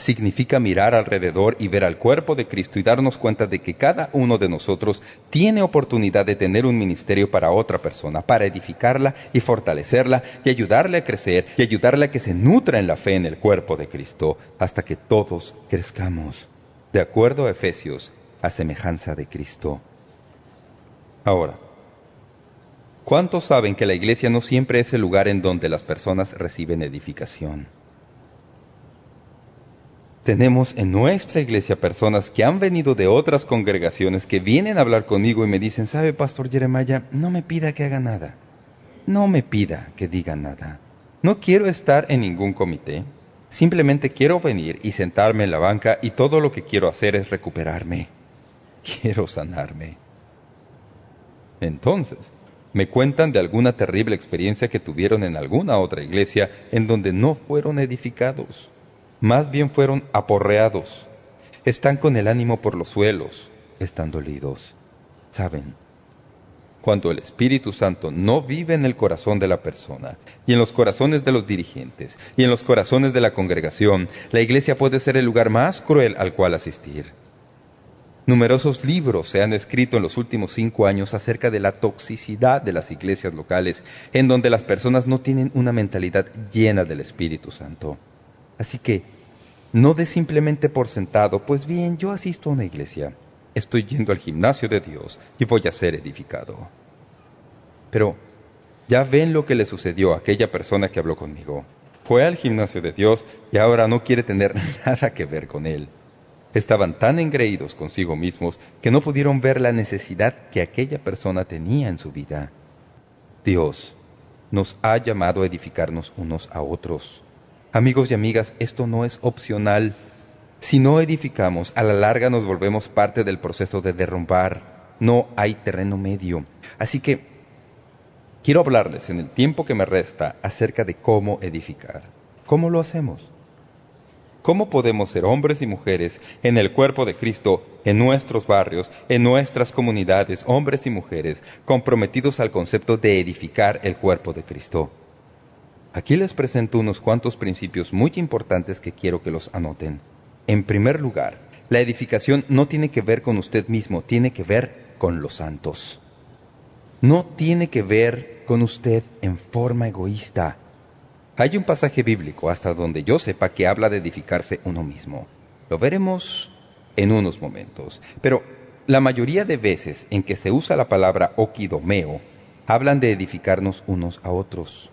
Speaker 4: Significa mirar alrededor y ver al cuerpo de Cristo y darnos cuenta de que cada uno de nosotros tiene oportunidad de tener un ministerio para otra persona, para edificarla y fortalecerla y ayudarle a crecer y ayudarle a que se nutra en la fe en el cuerpo de Cristo hasta que todos crezcamos, de acuerdo a Efesios, a semejanza de Cristo. Ahora, ¿cuántos saben que la iglesia no siempre es el lugar en donde las personas reciben edificación? Tenemos en nuestra iglesia personas que han venido de otras congregaciones que vienen a hablar conmigo y me dicen, ¿sabe, Pastor Jeremiah? No me pida que haga nada. No me pida que diga nada. No quiero estar en ningún comité. Simplemente quiero venir y sentarme en la banca y todo lo que quiero hacer es recuperarme. Quiero sanarme. Entonces, me cuentan de alguna terrible experiencia que tuvieron en alguna otra iglesia en donde no fueron edificados más bien fueron aporreados. Están con el ánimo por los suelos, están dolidos. ¿Saben? Cuando el Espíritu Santo no vive en el corazón de la persona, y en los corazones de los dirigentes, y en los corazones de la congregación, la iglesia puede ser el lugar más cruel al cual asistir. Numerosos libros se han escrito en los últimos cinco años acerca de la toxicidad de las iglesias locales, en donde las personas no tienen una mentalidad llena del Espíritu Santo. Así que no de simplemente por sentado, pues bien, yo asisto a una iglesia, estoy yendo al gimnasio de Dios y voy a ser edificado. Pero ya ven lo que le sucedió a aquella persona que habló conmigo. Fue al gimnasio de Dios y ahora no quiere tener nada que ver con él. Estaban tan engreídos consigo mismos que no pudieron ver la necesidad que aquella persona tenía en su vida. Dios nos ha llamado a edificarnos unos a otros. Amigos y amigas, esto no es opcional. Si no edificamos, a la larga nos volvemos parte del proceso de derrumbar. No hay terreno medio. Así que quiero hablarles en el tiempo que me resta acerca de cómo edificar. ¿Cómo lo hacemos? ¿Cómo podemos ser hombres y mujeres en el cuerpo de Cristo, en nuestros barrios, en nuestras comunidades, hombres y mujeres, comprometidos al concepto de edificar el cuerpo de Cristo? Aquí les presento unos cuantos principios muy importantes que quiero que los anoten. En primer lugar, la edificación no tiene que ver con usted mismo, tiene que ver con los santos. No tiene que ver con usted en forma egoísta. Hay un pasaje bíblico, hasta donde yo sepa, que habla de edificarse uno mismo. Lo veremos en unos momentos. Pero la mayoría de veces en que se usa la palabra oquidomeo, hablan de edificarnos unos a otros.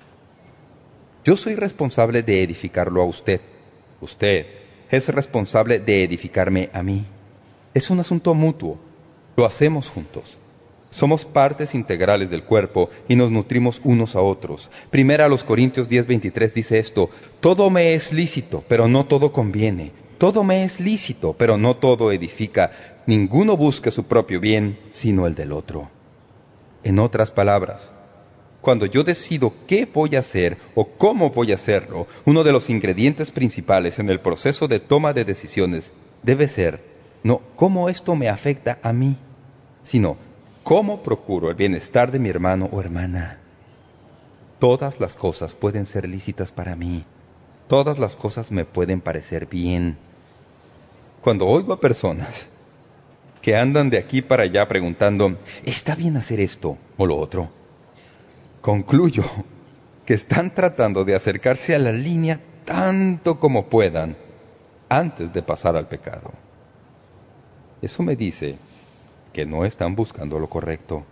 Speaker 4: Yo soy responsable de edificarlo a usted. Usted es responsable de edificarme a mí. Es un asunto mutuo. Lo hacemos juntos. Somos partes integrales del cuerpo y nos nutrimos unos a otros. Primera a los Corintios 10:23 dice esto, Todo me es lícito, pero no todo conviene. Todo me es lícito, pero no todo edifica. Ninguno busca su propio bien, sino el del otro. En otras palabras, cuando yo decido qué voy a hacer o cómo voy a hacerlo, uno de los ingredientes principales en el proceso de toma de decisiones debe ser no cómo esto me afecta a mí, sino cómo procuro el bienestar de mi hermano o hermana. Todas las cosas pueden ser lícitas para mí. Todas las cosas me pueden parecer bien. Cuando oigo a personas que andan de aquí para allá preguntando, ¿está bien hacer esto o lo otro? Concluyo que están tratando de acercarse a la línea tanto como puedan antes de pasar al pecado. Eso me dice que no están buscando lo correcto.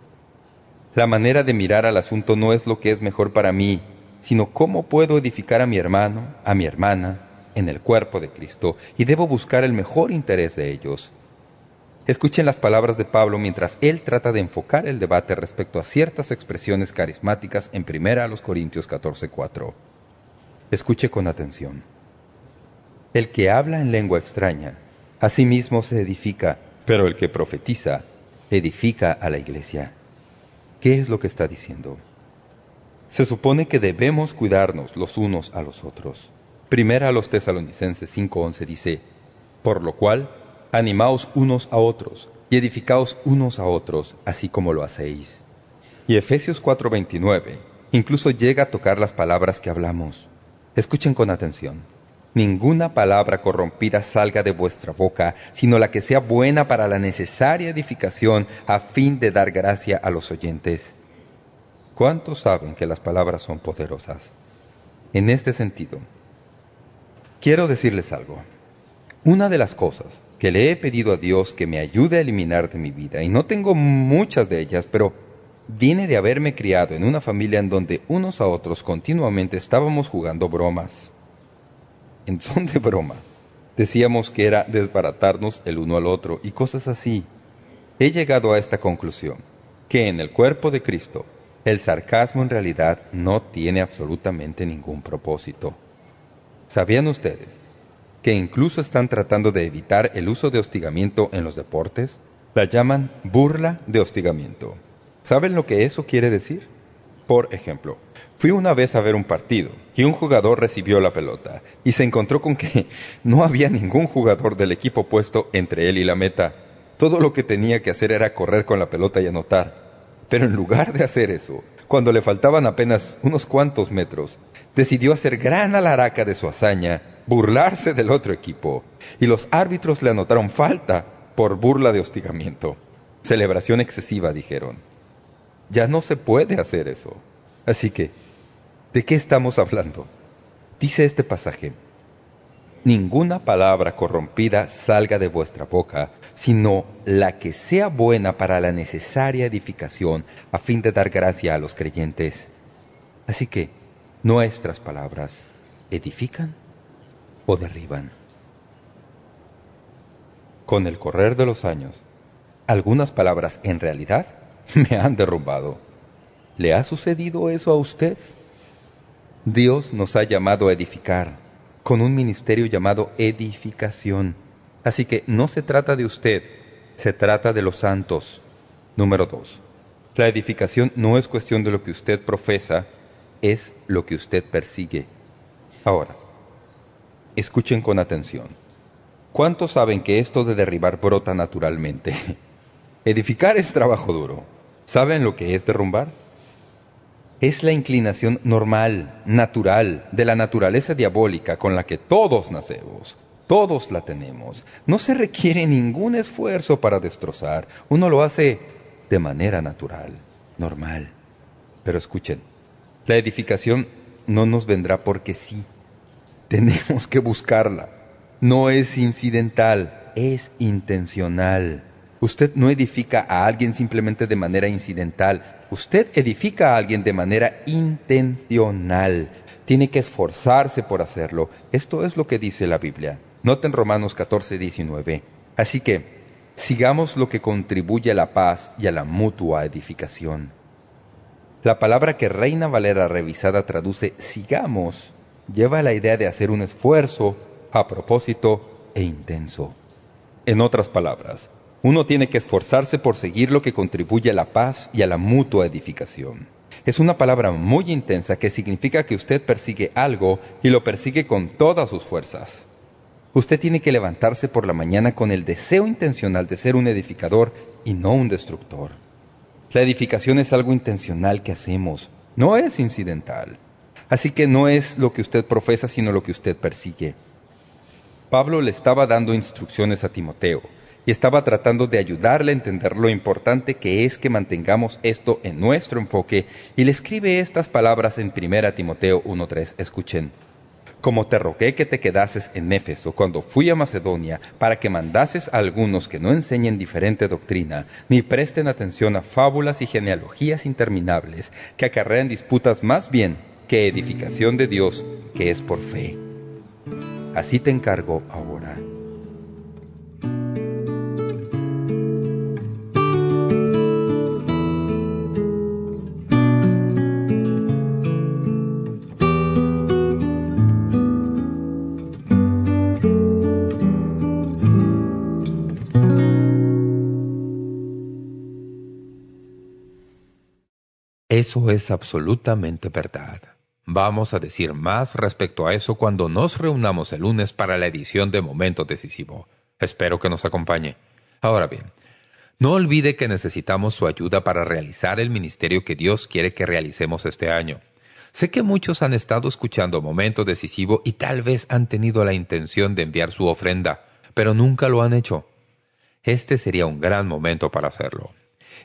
Speaker 4: La manera de mirar al asunto no es lo que es mejor para mí, sino cómo puedo edificar a mi hermano, a mi hermana, en el cuerpo de Cristo, y debo buscar el mejor interés de ellos. Escuchen las palabras de Pablo mientras él trata de enfocar el debate respecto a ciertas expresiones carismáticas en 1 a los Corintios 14:4. Escuche con atención. El que habla en lengua extraña, a sí mismo se edifica, pero el que profetiza, edifica a la iglesia. ¿Qué es lo que está diciendo? Se supone que debemos cuidarnos los unos a los otros. Primera a los tesalonicenses 5.11 dice, por lo cual animaos unos a otros y edificaos unos a otros, así como lo hacéis. Y Efesios 4:29 Incluso llega a tocar las palabras que hablamos. Escuchen con atención. Ninguna palabra corrompida salga de vuestra boca, sino la que sea buena para la necesaria edificación a fin de dar gracia a los oyentes. ¿Cuántos saben que las palabras son poderosas? En este sentido, quiero decirles algo. Una de las cosas que le he pedido a Dios que me ayude a eliminar de mi vida, y no tengo muchas de ellas, pero viene de haberme criado en una familia en donde unos a otros continuamente estábamos jugando bromas. En son de broma, decíamos que era desbaratarnos el uno al otro y cosas así. He llegado a esta conclusión, que en el cuerpo de Cristo, el sarcasmo en realidad no tiene absolutamente ningún propósito. ¿Sabían ustedes que incluso están tratando de evitar el uso de hostigamiento en los deportes? La llaman burla de hostigamiento. ¿Saben lo que eso quiere decir? Por ejemplo, fui una vez a ver un partido y un jugador recibió la pelota y se encontró con que no había ningún jugador del equipo puesto entre él y la meta. Todo lo que tenía que hacer era correr con la pelota y anotar. Pero en lugar de hacer eso, cuando le faltaban apenas unos cuantos metros, decidió hacer gran alaraca de su hazaña burlarse del otro equipo, y los árbitros le anotaron falta por burla de hostigamiento. Celebración excesiva, dijeron. Ya no se puede hacer eso. Así que, ¿de qué estamos hablando? Dice este pasaje, Ninguna palabra corrompida salga de vuestra boca, sino la que sea buena para la necesaria edificación, a fin de dar gracia a los creyentes. Así que, nuestras palabras, ¿edifican? O derriban. Con el correr de los años, algunas palabras en realidad me han derrumbado. ¿Le ha sucedido eso a usted? Dios nos ha llamado a edificar con un ministerio llamado edificación. Así que no se trata de usted, se trata de los santos. Número dos. La edificación no es cuestión de lo que usted profesa, es lo que usted persigue. Ahora, Escuchen con atención. ¿Cuántos saben que esto de derribar brota naturalmente? Edificar es trabajo duro. ¿Saben lo que es derrumbar? Es la inclinación normal, natural, de la naturaleza diabólica con la que todos nacemos. Todos la tenemos. No se requiere ningún esfuerzo para destrozar. Uno lo hace de manera natural, normal. Pero escuchen, la edificación no nos vendrá porque sí. Tenemos que buscarla. No es incidental, es intencional. Usted no edifica a alguien simplemente de manera incidental. Usted edifica a alguien de manera intencional. Tiene que esforzarse por hacerlo. Esto es lo que dice la Biblia. Noten Romanos 14, 19. Así que, sigamos lo que contribuye a la paz y a la mutua edificación. La palabra que Reina Valera revisada traduce sigamos lleva la idea de hacer un esfuerzo a propósito e intenso. En otras palabras, uno tiene que esforzarse por seguir lo que contribuye a la paz y a la mutua edificación. Es una palabra muy intensa que significa que usted persigue algo y lo persigue con todas sus fuerzas. Usted tiene que levantarse por la mañana con el deseo intencional de ser un edificador y no un destructor. La edificación es algo intencional que hacemos, no es incidental. Así que no es lo que usted profesa, sino lo que usted persigue. Pablo le estaba dando instrucciones a Timoteo y estaba tratando de ayudarle a entender lo importante que es que mantengamos esto en nuestro enfoque y le escribe estas palabras en 1 Timoteo 1.3. Escuchen. Como te rogué que te quedases en Éfeso cuando fui a Macedonia para que mandases a algunos que no enseñen diferente doctrina, ni presten atención a fábulas y genealogías interminables que acarrean disputas más bien que edificación de Dios que es por fe. Así te encargo ahora.
Speaker 5: Eso es absolutamente verdad. Vamos a decir más respecto a eso cuando nos reunamos el lunes para la edición de Momento Decisivo. Espero que nos acompañe. Ahora bien,
Speaker 4: No olvide que necesitamos su ayuda para realizar el ministerio que Dios quiere que realicemos este año. Sé que muchos han estado escuchando Momento Decisivo y tal vez han tenido la intención de enviar su ofrenda, pero nunca lo han hecho. Este sería un gran momento para hacerlo.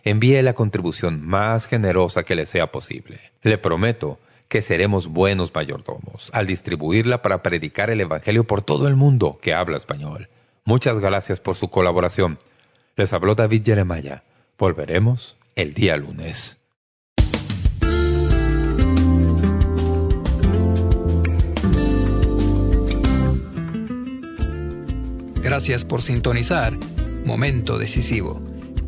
Speaker 4: Envíe la contribución más generosa que le sea posible. Le prometo que seremos buenos mayordomos al distribuirla para predicar el Evangelio por todo el mundo que habla español. Muchas gracias por su colaboración. Les habló David Jeremiah. Volveremos el día lunes.
Speaker 6: Gracias por sintonizar Momento Decisivo.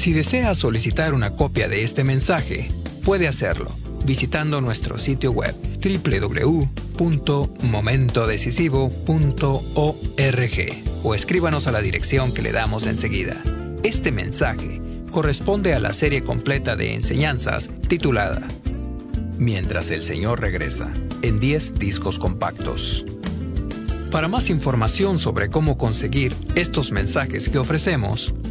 Speaker 6: Si desea solicitar una copia de este mensaje, puede hacerlo visitando nuestro sitio web www.momentodecisivo.org o escríbanos a la dirección que le damos enseguida. Este mensaje corresponde a la serie completa de enseñanzas titulada Mientras el Señor regresa, en 10 discos compactos. Para más información sobre cómo conseguir estos mensajes que ofrecemos,